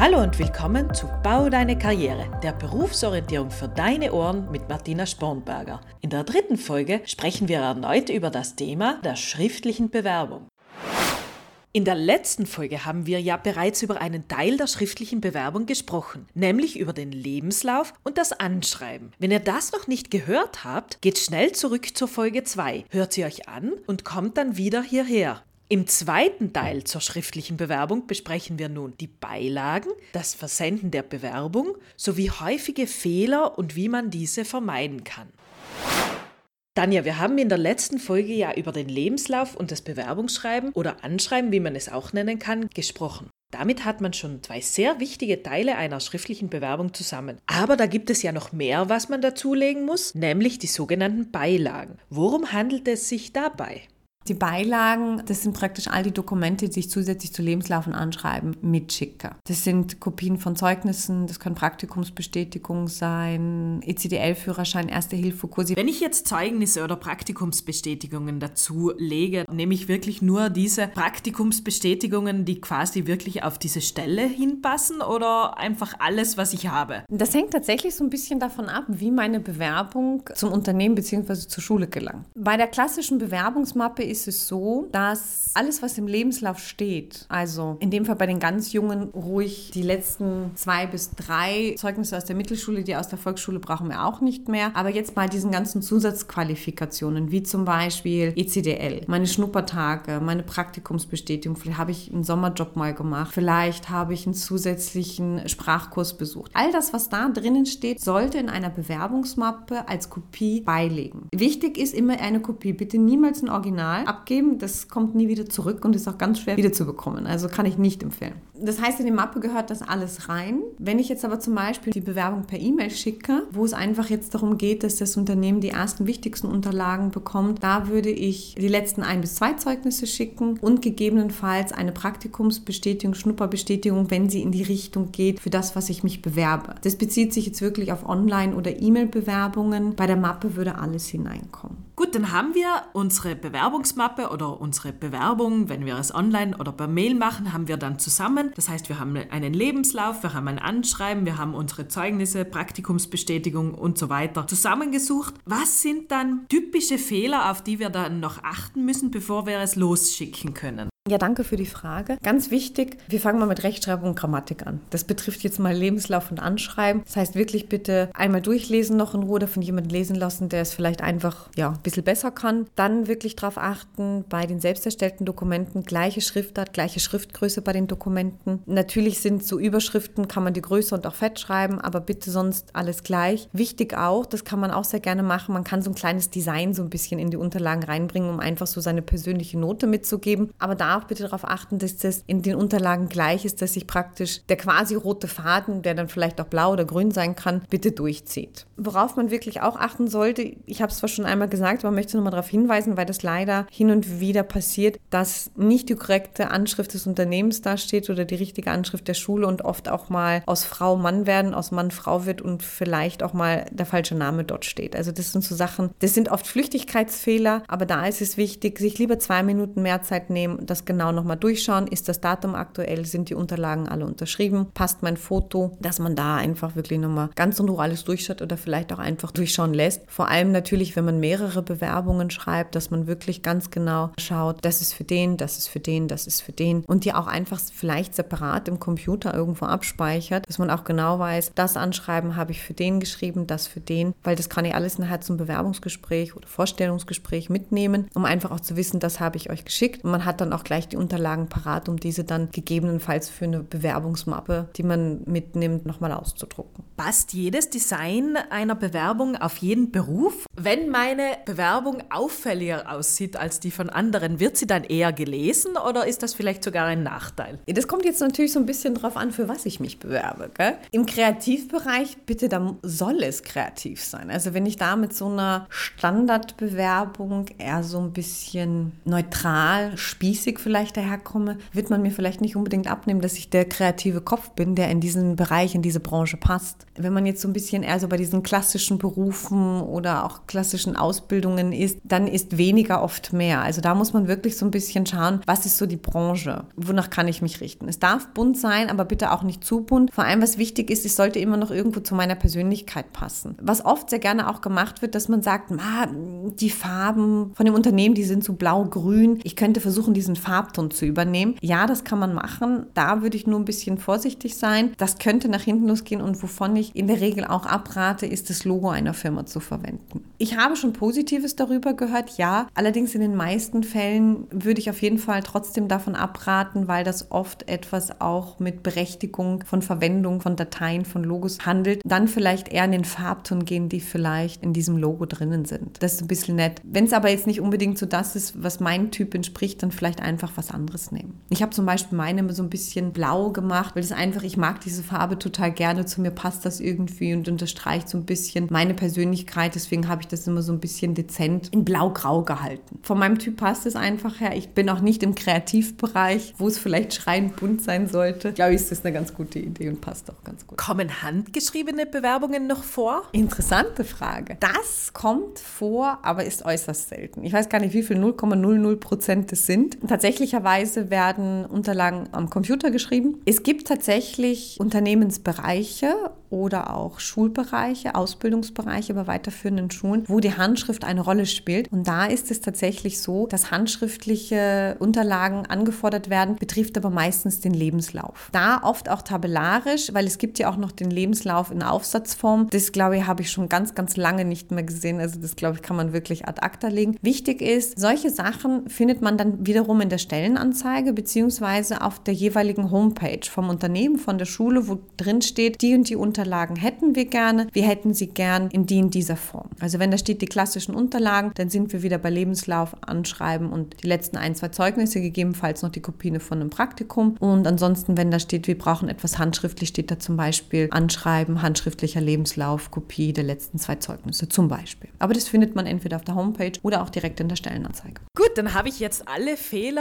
Hallo und willkommen zu Bau deine Karriere, der Berufsorientierung für deine Ohren mit Martina Spornberger. In der dritten Folge sprechen wir erneut über das Thema der schriftlichen Bewerbung. In der letzten Folge haben wir ja bereits über einen Teil der schriftlichen Bewerbung gesprochen, nämlich über den Lebenslauf und das Anschreiben. Wenn ihr das noch nicht gehört habt, geht schnell zurück zur Folge 2, hört sie euch an und kommt dann wieder hierher. Im zweiten Teil zur schriftlichen Bewerbung besprechen wir nun die Beilagen, das Versenden der Bewerbung sowie häufige Fehler und wie man diese vermeiden kann. Tanja, wir haben in der letzten Folge ja über den Lebenslauf und das Bewerbungsschreiben oder Anschreiben, wie man es auch nennen kann, gesprochen. Damit hat man schon zwei sehr wichtige Teile einer schriftlichen Bewerbung zusammen. Aber da gibt es ja noch mehr, was man dazulegen muss, nämlich die sogenannten Beilagen. Worum handelt es sich dabei? Die Beilagen, das sind praktisch all die Dokumente, die ich zusätzlich zu Lebenslauf und Anschreiben mitschicke. Das sind Kopien von Zeugnissen, das kann Praktikumsbestätigung sein, ECDL-Führerschein, Erste-Hilfe-Kurse. Wenn ich jetzt Zeugnisse oder Praktikumsbestätigungen dazu lege, nehme ich wirklich nur diese Praktikumsbestätigungen, die quasi wirklich auf diese Stelle hinpassen oder einfach alles, was ich habe? Das hängt tatsächlich so ein bisschen davon ab, wie meine Bewerbung zum Unternehmen bzw. zur Schule gelangt. Bei der klassischen Bewerbungsmappe ist es so, dass alles, was im Lebenslauf steht, also in dem Fall bei den ganz Jungen ruhig die letzten zwei bis drei Zeugnisse aus der Mittelschule, die aus der Volksschule brauchen wir auch nicht mehr. Aber jetzt mal diesen ganzen Zusatzqualifikationen, wie zum Beispiel ECDL, meine Schnuppertage, meine Praktikumsbestätigung, vielleicht habe ich einen Sommerjob mal gemacht, vielleicht habe ich einen zusätzlichen Sprachkurs besucht. All das, was da drinnen steht, sollte in einer Bewerbungsmappe als Kopie beilegen. Wichtig ist immer eine Kopie, bitte niemals ein Original abgeben. Das kommt nie wieder zurück und ist auch ganz schwer wiederzubekommen. Also kann ich nicht empfehlen. Das heißt, in die Mappe gehört das alles rein. Wenn ich jetzt aber zum Beispiel die Bewerbung per E-Mail schicke, wo es einfach jetzt darum geht, dass das Unternehmen die ersten wichtigsten Unterlagen bekommt, da würde ich die letzten ein bis zwei Zeugnisse schicken und gegebenenfalls eine Praktikumsbestätigung, Schnupperbestätigung, wenn sie in die Richtung geht für das, was ich mich bewerbe. Das bezieht sich jetzt wirklich auf Online- oder E-Mail-Bewerbungen. Bei der Mappe würde alles hineinkommen. Gut, dann haben wir unsere Bewerbungsmappe oder unsere Bewerbung, wenn wir es online oder per Mail machen, haben wir dann zusammen das heißt, wir haben einen Lebenslauf, wir haben ein Anschreiben, wir haben unsere Zeugnisse, Praktikumsbestätigung und so weiter zusammengesucht. Was sind dann typische Fehler, auf die wir dann noch achten müssen, bevor wir es losschicken können? Ja, danke für die Frage. Ganz wichtig, wir fangen mal mit Rechtschreibung und Grammatik an. Das betrifft jetzt mal Lebenslauf und Anschreiben. Das heißt wirklich bitte einmal durchlesen noch in Ruhe, von jemandem lesen lassen, der es vielleicht einfach ja, ein bisschen besser kann. Dann wirklich darauf achten, bei den selbst erstellten Dokumenten gleiche Schriftart, gleiche Schriftgröße bei den Dokumenten. Natürlich sind so Überschriften, kann man die Größe und auch fett schreiben, aber bitte sonst alles gleich. Wichtig auch, das kann man auch sehr gerne machen, man kann so ein kleines Design so ein bisschen in die Unterlagen reinbringen, um einfach so seine persönliche Note mitzugeben. Aber da auch bitte darauf achten, dass das in den Unterlagen gleich ist, dass sich praktisch der quasi rote Faden, der dann vielleicht auch blau oder grün sein kann, bitte durchzieht. Worauf man wirklich auch achten sollte, ich habe es zwar schon einmal gesagt, aber möchte nochmal darauf hinweisen, weil das leider hin und wieder passiert, dass nicht die korrekte Anschrift des Unternehmens dasteht oder die richtige Anschrift der Schule und oft auch mal aus Frau Mann werden, aus Mann Frau wird und vielleicht auch mal der falsche Name dort steht. Also das sind so Sachen, das sind oft Flüchtigkeitsfehler, aber da ist es wichtig, sich lieber zwei Minuten mehr Zeit nehmen, das genau nochmal durchschauen, ist das Datum aktuell, sind die Unterlagen alle unterschrieben, passt mein Foto, dass man da einfach wirklich nochmal ganz in Ruhe alles durchschaut oder vielleicht auch einfach durchschauen lässt. Vor allem natürlich, wenn man mehrere Bewerbungen schreibt, dass man wirklich ganz genau schaut, das ist für den, das ist für den, das ist für den. Und die auch einfach vielleicht separat im Computer irgendwo abspeichert, dass man auch genau weiß, das Anschreiben habe ich für den geschrieben, das für den, weil das kann ich alles nachher zum Bewerbungsgespräch oder Vorstellungsgespräch mitnehmen, um einfach auch zu wissen, das habe ich euch geschickt. Und man hat dann auch gleich die Unterlagen parat, um diese dann gegebenenfalls für eine Bewerbungsmappe, die man mitnimmt, nochmal auszudrucken. Passt jedes Design einer Bewerbung auf jeden Beruf? Wenn meine Bewerbung auffälliger aussieht als die von anderen, wird sie dann eher gelesen oder ist das vielleicht sogar ein Nachteil? Das kommt jetzt natürlich so ein bisschen drauf an, für was ich mich bewerbe. Gell? Im Kreativbereich, bitte, da soll es kreativ sein. Also wenn ich da mit so einer Standardbewerbung eher so ein bisschen neutral, spießig lustig vielleicht daherkomme, wird man mir vielleicht nicht unbedingt abnehmen, dass ich der kreative Kopf bin, der in diesen Bereich, in diese Branche passt. Wenn man jetzt so ein bisschen eher so bei diesen klassischen Berufen oder auch klassischen Ausbildungen ist, dann ist weniger oft mehr. Also da muss man wirklich so ein bisschen schauen, was ist so die Branche? Wonach kann ich mich richten? Es darf bunt sein, aber bitte auch nicht zu bunt. Vor allem, was wichtig ist, es sollte immer noch irgendwo zu meiner Persönlichkeit passen. Was oft sehr gerne auch gemacht wird, dass man sagt, die Farben von dem Unternehmen, die sind so blau-grün. Ich könnte versuchen, diesen Farbton zu übernehmen. Ja, das kann man machen. Da würde ich nur ein bisschen vorsichtig sein. Das könnte nach hinten losgehen und wovon ich in der Regel auch abrate, ist das Logo einer Firma zu verwenden. Ich habe schon Positives darüber gehört, ja. Allerdings in den meisten Fällen würde ich auf jeden Fall trotzdem davon abraten, weil das oft etwas auch mit Berechtigung von Verwendung von Dateien, von Logos handelt. Dann vielleicht eher in den Farbton gehen, die vielleicht in diesem Logo drinnen sind. Das ist ein bisschen nett. Wenn es aber jetzt nicht unbedingt so das ist, was mein Typ entspricht, dann vielleicht einfach was anderes nehmen. Ich habe zum Beispiel meine so ein bisschen blau gemacht, weil es einfach, ich mag diese Farbe total gerne. Zu mir passt das irgendwie und unterstreicht so ein bisschen meine Persönlichkeit. Deswegen habe ich das immer so ein bisschen dezent in blau-grau gehalten. Von meinem Typ passt es einfach her. Ich bin auch nicht im Kreativbereich, wo es vielleicht schreiend bunt sein sollte. Ich glaube, ist das eine ganz gute Idee und passt auch ganz gut. Kommen handgeschriebene Bewerbungen noch vor? Interessante Frage. Das kommt vor, aber ist äußerst selten. Ich weiß gar nicht, wie viel 0,00 Prozent es sind. Tatsächlicherweise werden Unterlagen am Computer geschrieben. Es gibt tatsächlich Unternehmensbereiche oder auch Schulbereiche, Ausbildungsbereiche bei weiterführenden Schulen, wo die Handschrift eine Rolle spielt. Und da ist es tatsächlich so, dass handschriftliche Unterlagen angefordert werden, betrifft aber meistens den Lebenslauf. Da oft auch tabellarisch, weil es gibt ja auch noch den Lebenslauf in Aufsatzform. Das, glaube ich, habe ich schon ganz, ganz lange nicht mehr gesehen. Also das, glaube ich, kann man wirklich ad acta legen. Wichtig ist, solche Sachen findet man dann wiederum in der Stellenanzeige beziehungsweise auf der jeweiligen Homepage vom Unternehmen, von der Schule, wo drin steht, die und die Unterlagen hätten wir gerne, wir hätten sie gern in die in dieser Form. Also wenn da steht die klassischen Unterlagen, dann sind wir wieder bei Lebenslauf, Anschreiben und die letzten ein, zwei Zeugnisse, gegebenenfalls noch die Kopie von einem Praktikum. Und ansonsten, wenn da steht, wir brauchen etwas handschriftlich, steht da zum Beispiel Anschreiben, handschriftlicher Lebenslauf, Kopie der letzten zwei Zeugnisse zum Beispiel. Aber das findet man entweder auf der Homepage oder auch direkt in der Stellenanzeige. Gut, dann habe ich jetzt alle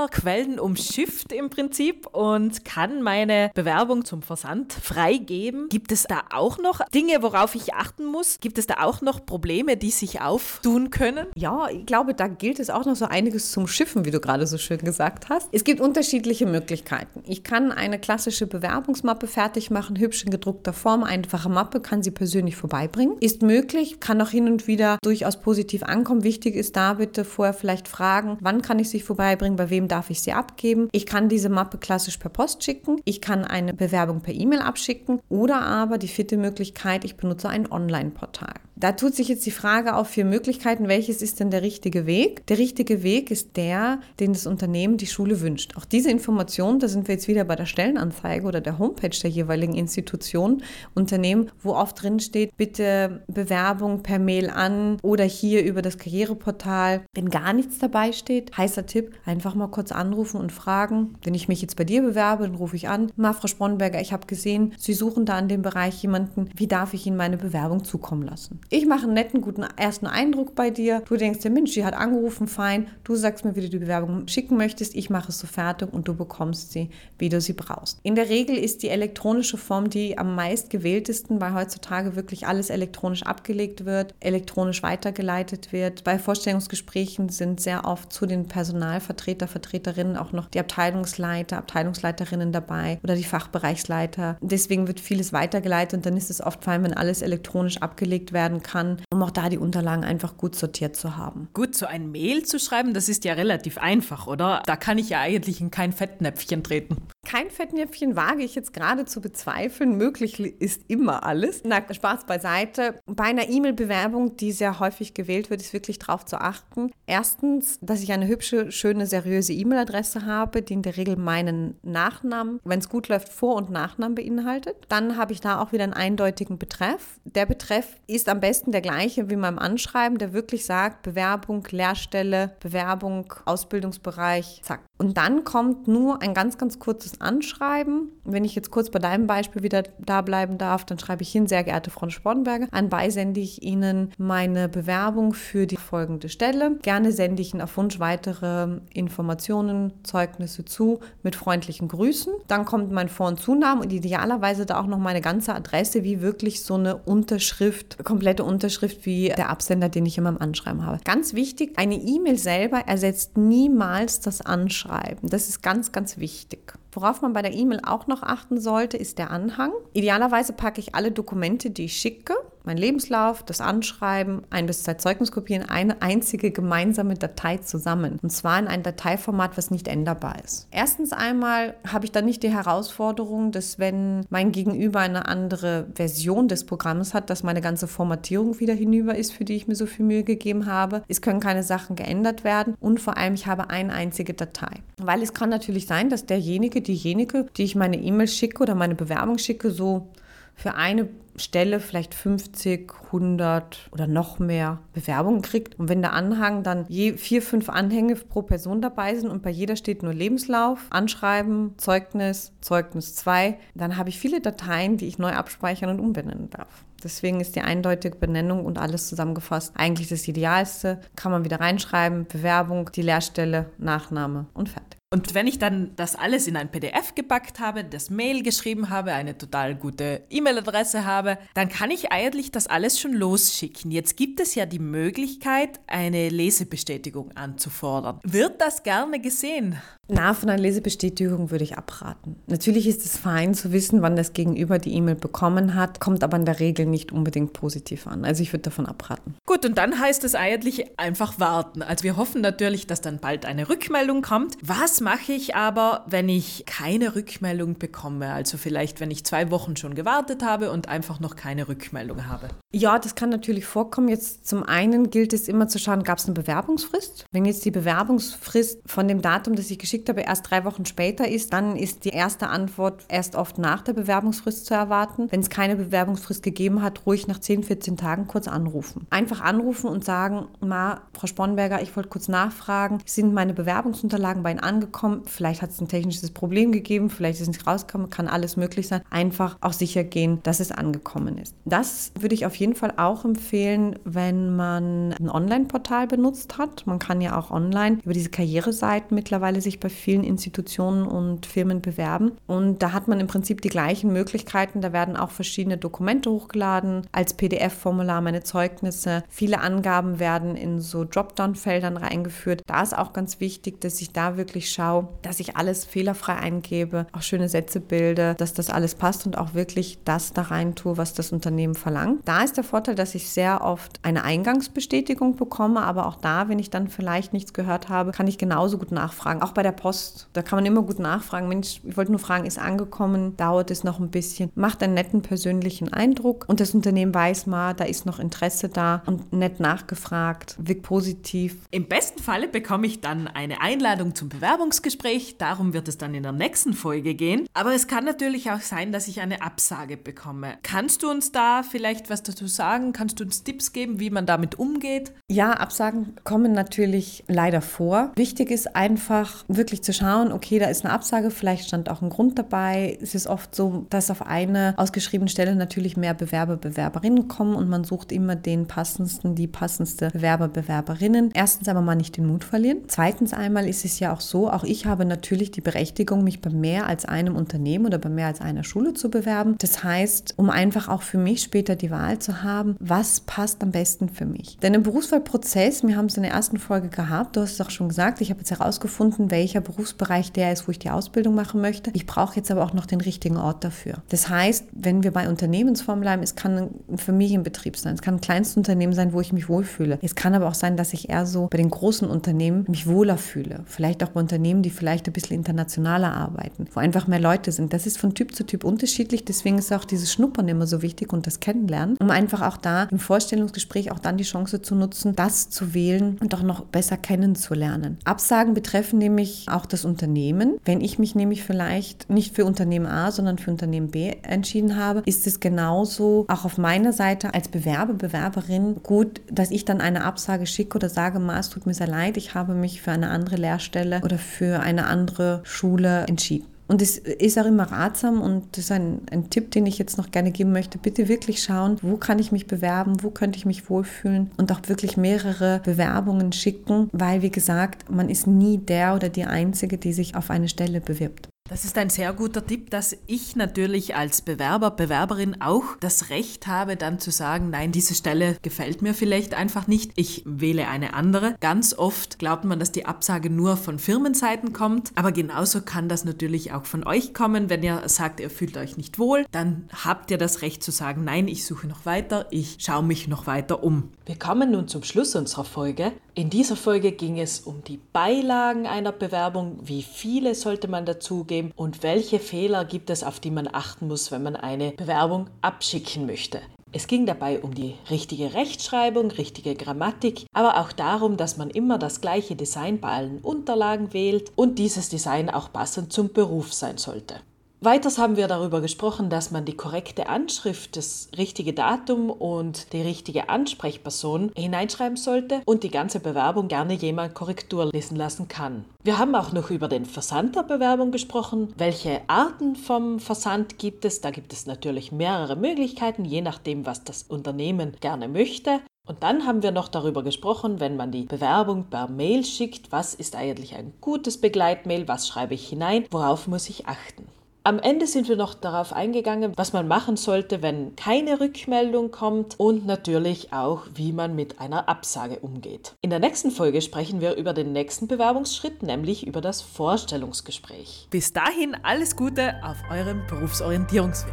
Fehlerquellen umschifft im Prinzip und kann meine Bewerbung zum Versand freigeben. Gibt es da auch noch Dinge, worauf ich achten muss? Gibt es da auch noch Probleme, die sich auftun können? Ja, ich glaube, da gilt es auch noch so einiges zum Schiffen, wie du gerade so schön gesagt hast. Es gibt unterschiedliche Möglichkeiten. Ich kann eine klassische Bewerbungsmappe fertig machen, hübsch in gedruckter Form, einfache Mappe, kann sie persönlich vorbeibringen. Ist möglich, kann auch hin und wieder durchaus positiv ankommen. Wichtig ist da bitte vorher vielleicht fragen, wann kann ich sie vorbeibringen, bei wem darf ich sie abgeben. Ich kann diese Mappe klassisch per Post schicken. Ich kann eine Bewerbung per E-Mail abschicken oder aber die vierte Möglichkeit, ich benutze ein Online-Portal. Da tut sich jetzt die Frage auf vier Möglichkeiten, welches ist denn der richtige Weg? Der richtige Weg ist der, den das Unternehmen, die Schule wünscht. Auch diese Information, da sind wir jetzt wieder bei der Stellenanzeige oder der Homepage der jeweiligen Institution, Unternehmen, wo oft drin steht, bitte Bewerbung per Mail an oder hier über das Karriereportal. Wenn gar nichts dabei steht, heißer Tipp, einfach mal kurz anrufen und fragen. Wenn ich mich jetzt bei dir bewerbe, dann rufe ich an. Ma, Frau Spronberger, ich habe gesehen, Sie suchen da in dem Bereich jemanden. Wie darf ich Ihnen meine Bewerbung zukommen lassen? Ich mache einen netten, guten ersten Eindruck bei dir. Du denkst der Mensch, die hat angerufen, fein. Du sagst mir, wie du die Bewerbung schicken möchtest. Ich mache es so fertig und du bekommst sie, wie du sie brauchst. In der Regel ist die elektronische Form die am meist gewähltesten, weil heutzutage wirklich alles elektronisch abgelegt wird, elektronisch weitergeleitet wird. Bei Vorstellungsgesprächen sind sehr oft zu den Personalvertreter, Vertreterinnen auch noch die Abteilungsleiter, Abteilungsleiterinnen dabei oder die Fachbereichsleiter. Deswegen wird vieles weitergeleitet und dann ist es oft fein, wenn alles elektronisch abgelegt werden kann, um auch da die Unterlagen einfach gut sortiert zu haben. Gut, so ein Mail zu schreiben, das ist ja relativ einfach, oder? Da kann ich ja eigentlich in kein Fettnäpfchen treten. Kein Fettnäpfchen wage ich jetzt gerade zu bezweifeln. Möglich ist immer alles. Na, Spaß beiseite. Bei einer E-Mail-Bewerbung, die sehr häufig gewählt wird, ist wirklich darauf zu achten. Erstens, dass ich eine hübsche, schöne, seriöse E-Mail-Adresse habe, die in der Regel meinen Nachnamen, wenn es gut läuft, Vor- und Nachnamen beinhaltet. Dann habe ich da auch wieder einen eindeutigen Betreff. Der Betreff ist am besten der gleiche wie beim Anschreiben, der wirklich sagt, Bewerbung, Lehrstelle, Bewerbung, Ausbildungsbereich, zack. Und dann kommt nur ein ganz, ganz kurzes Anschreiben. Wenn ich jetzt kurz bei deinem Beispiel wieder da bleiben darf, dann schreibe ich hin, sehr geehrte Frau Spornberger. Anbei sende ich Ihnen meine Bewerbung für die folgende Stelle. Gerne sende ich Ihnen auf Wunsch weitere Informationen, Zeugnisse zu mit freundlichen Grüßen. Dann kommt mein Vor- und Zunamen und idealerweise da auch noch meine ganze Adresse, wie wirklich so eine Unterschrift, komplette Unterschrift wie der Absender, den ich in meinem Anschreiben habe. Ganz wichtig, eine E-Mail selber ersetzt niemals das Anschreiben. Das ist ganz, ganz wichtig. Worauf man bei der E-Mail auch noch achten sollte, ist der Anhang. Idealerweise packe ich alle Dokumente, die ich schicke, mein Lebenslauf, das Anschreiben, ein bis zwei Zeugniskopien, eine einzige gemeinsame Datei zusammen. Und zwar in ein Dateiformat, was nicht änderbar ist. Erstens einmal habe ich dann nicht die Herausforderung, dass wenn mein Gegenüber eine andere Version des Programms hat, dass meine ganze Formatierung wieder hinüber ist, für die ich mir so viel Mühe gegeben habe. Es können keine Sachen geändert werden und vor allem ich habe eine einzige Datei. Weil es kann natürlich sein, dass derjenige, diejenige, die ich meine E-Mail schicke oder meine Bewerbung schicke, so für eine Stelle vielleicht 50, 100 oder noch mehr Bewerbungen kriegt. Und wenn der Anhang dann je vier, fünf Anhänge pro Person dabei sind und bei jeder steht nur Lebenslauf, Anschreiben, Zeugnis, Zeugnis 2, dann habe ich viele Dateien, die ich neu abspeichern und umbenennen darf. Deswegen ist die eindeutige Benennung und alles zusammengefasst eigentlich das Idealste. Kann man wieder reinschreiben, Bewerbung, die Lehrstelle, Nachname und fertig. Und wenn ich dann das alles in ein PDF gepackt habe, das Mail geschrieben habe, eine total gute E-Mail-Adresse habe, dann kann ich eigentlich das alles schon losschicken. Jetzt gibt es ja die Möglichkeit, eine Lesebestätigung anzufordern. Wird das gerne gesehen? Na, von einer Lesebestätigung würde ich abraten. Natürlich ist es fein zu wissen, wann das Gegenüber die E-Mail bekommen hat, kommt aber in der Regel nicht unbedingt positiv an. Also ich würde davon abraten. Gut, und dann heißt es eigentlich einfach warten. Also wir hoffen natürlich, dass dann bald eine Rückmeldung kommt. Was mache ich aber, wenn ich keine Rückmeldung bekomme? Also vielleicht, wenn ich zwei Wochen schon gewartet habe und einfach noch keine Rückmeldung habe. Ja, das kann natürlich vorkommen. Jetzt zum einen gilt es immer zu schauen, gab es eine Bewerbungsfrist? Wenn jetzt die Bewerbungsfrist von dem Datum, das ich geschickt habe, erst drei Wochen später ist, dann ist die erste Antwort erst oft nach der Bewerbungsfrist zu erwarten. Wenn es keine Bewerbungsfrist gegeben hat, ruhig nach 10, 14 Tagen kurz anrufen. Einfach anrufen und sagen, Ma, Frau Sponberger, ich wollte kurz nachfragen, sind meine Bewerbungsunterlagen bei Ihnen angekommen? Vielleicht hat es ein technisches Problem gegeben, vielleicht ist es nicht rausgekommen, kann alles möglich sein. Einfach auch sicher gehen, dass es angekommen ist. Das würde ich auf jeden Fall auch empfehlen, wenn man ein Online-Portal benutzt hat. Man kann ja auch online über diese Karriereseiten mittlerweile sich bei vielen Institutionen und Firmen bewerben. Und da hat man im Prinzip die gleichen Möglichkeiten. Da werden auch verschiedene Dokumente hochgeladen, als PDF-Formular meine Zeugnisse. Viele Angaben werden in so Dropdown-Feldern reingeführt. Da ist auch ganz wichtig, dass ich da wirklich schaue, dass ich alles fehlerfrei eingebe, auch schöne Sätze bilde, dass das alles passt und auch wirklich das da rein tue, was das Unternehmen verlangt. Da ist der Vorteil, dass ich sehr oft eine Eingangsbestätigung bekomme, aber auch da, wenn ich dann vielleicht nichts gehört habe, kann ich genauso gut nachfragen. Auch bei der Post, da kann man immer gut nachfragen. Mensch, ich wollte nur fragen, ist angekommen? Dauert es noch ein bisschen? Macht einen netten persönlichen Eindruck und das Unternehmen weiß mal, da ist noch Interesse da und nett nachgefragt, wirkt positiv. Im besten Falle bekomme ich dann eine Einladung zum Bewerbungsgespräch. Darum wird es dann in der nächsten Folge gehen. Aber es kann natürlich auch sein, dass ich eine Absage bekomme. Kannst du uns da vielleicht was dazu sagen? Kannst du uns Tipps geben, wie man damit umgeht? Ja, Absagen kommen natürlich leider vor. Wichtig ist einfach wirklich zu schauen, okay, da ist eine Absage, vielleicht stand auch ein Grund dabei. Es ist oft so, dass auf eine ausgeschriebene Stelle natürlich mehr Bewerber, Bewerberinnen kommen und man sucht immer den passendsten, die passendste Bewerber, Bewerberinnen. Erstens aber mal nicht den Mut verlieren. Zweitens einmal ist es ja auch so, auch ich habe natürlich die Berechtigung, mich bei mehr als einem Unternehmen oder bei mehr als einer Schule zu bewerben. Das heißt, um einfach auch für mich später die Wahl zu haben, was passt am besten für mich. Denn im Berufswahlprozess, wir haben es in der ersten Folge gehabt, du hast es auch schon gesagt, ich habe jetzt herausgefunden, welcher Berufsbereich der ist, wo ich die Ausbildung machen möchte. Ich brauche jetzt aber auch noch den richtigen Ort dafür. Das heißt, wenn wir bei Unternehmensform bleiben, es kann ein Familienbetrieb sein, es kann ein kleinstes Unternehmen sein, wo ich mich wohlfühle. Es kann aber auch sein, dass ich eher so bei den großen Unternehmen mich wohler fühle. Vielleicht auch bei Unternehmen, die vielleicht ein bisschen internationaler arbeiten, wo einfach mehr Leute sind. Das ist von Typ zu Typ unterschiedlich. Deswegen ist auch dieses Schnuppern immer so wichtig und das Kennenlernen, um einfach auch da im Vorstellungsgespräch auch dann die Chance zu nutzen, das zu wählen und auch noch besser kennenzulernen. Absagen betreffen nämlich auch das Unternehmen. Wenn ich mich nämlich vielleicht nicht für Unternehmen A, sondern für Unternehmen B entschieden habe, ist es genauso auch auf meiner Seite als Bewerber, Bewerberin gut, dass ich dann eine Absage schicke oder sage, Ma, es tut mir sehr leid, ich habe mich für eine andere Lehrstelle oder für eine andere Schule entschieden. Und es ist auch immer ratsam und das ist ein, ein Tipp, den ich jetzt noch gerne geben möchte. Bitte wirklich schauen, wo kann ich mich bewerben, wo könnte ich mich wohlfühlen und auch wirklich mehrere Bewerbungen schicken, weil wie gesagt, man ist nie der oder die Einzige, die sich auf eine Stelle bewirbt. Das ist ein sehr guter Tipp, dass ich natürlich als Bewerber, Bewerberin auch das Recht habe, dann zu sagen, nein, diese Stelle gefällt mir vielleicht einfach nicht, ich wähle eine andere. Ganz oft glaubt man, dass die Absage nur von Firmenseiten kommt, aber genauso kann das natürlich auch von euch kommen. Wenn ihr sagt, ihr fühlt euch nicht wohl, dann habt ihr das Recht zu sagen, nein, ich suche noch weiter, ich schaue mich noch weiter um. Wir kommen nun zum Schluss unserer Folge. In dieser Folge ging es um die Beilagen einer Bewerbung, wie viele sollte man dazugeben, und welche Fehler gibt es, auf die man achten muss, wenn man eine Bewerbung abschicken möchte. Es ging dabei um die richtige Rechtschreibung, richtige Grammatik, aber auch darum, dass man immer das gleiche Design bei allen Unterlagen wählt und dieses Design auch passend zum Beruf sein sollte. Weiters haben wir darüber gesprochen, dass man die korrekte Anschrift, das richtige Datum und die richtige Ansprechperson hineinschreiben sollte und die ganze Bewerbung gerne jemand Korrektur lesen lassen kann. Wir haben auch noch über den Versand der Bewerbung gesprochen. Welche Arten vom Versand gibt es? Da gibt es natürlich mehrere Möglichkeiten, je nachdem, was das Unternehmen gerne möchte. Und dann haben wir noch darüber gesprochen, wenn man die Bewerbung per Mail schickt, was ist eigentlich ein gutes Begleitmail, was schreibe ich hinein, worauf muss ich achten. Am Ende sind wir noch darauf eingegangen, was man machen sollte, wenn keine Rückmeldung kommt und natürlich auch, wie man mit einer Absage umgeht. In der nächsten Folge sprechen wir über den nächsten Bewerbungsschritt, nämlich über das Vorstellungsgespräch. Bis dahin alles Gute auf eurem Berufsorientierungsweg.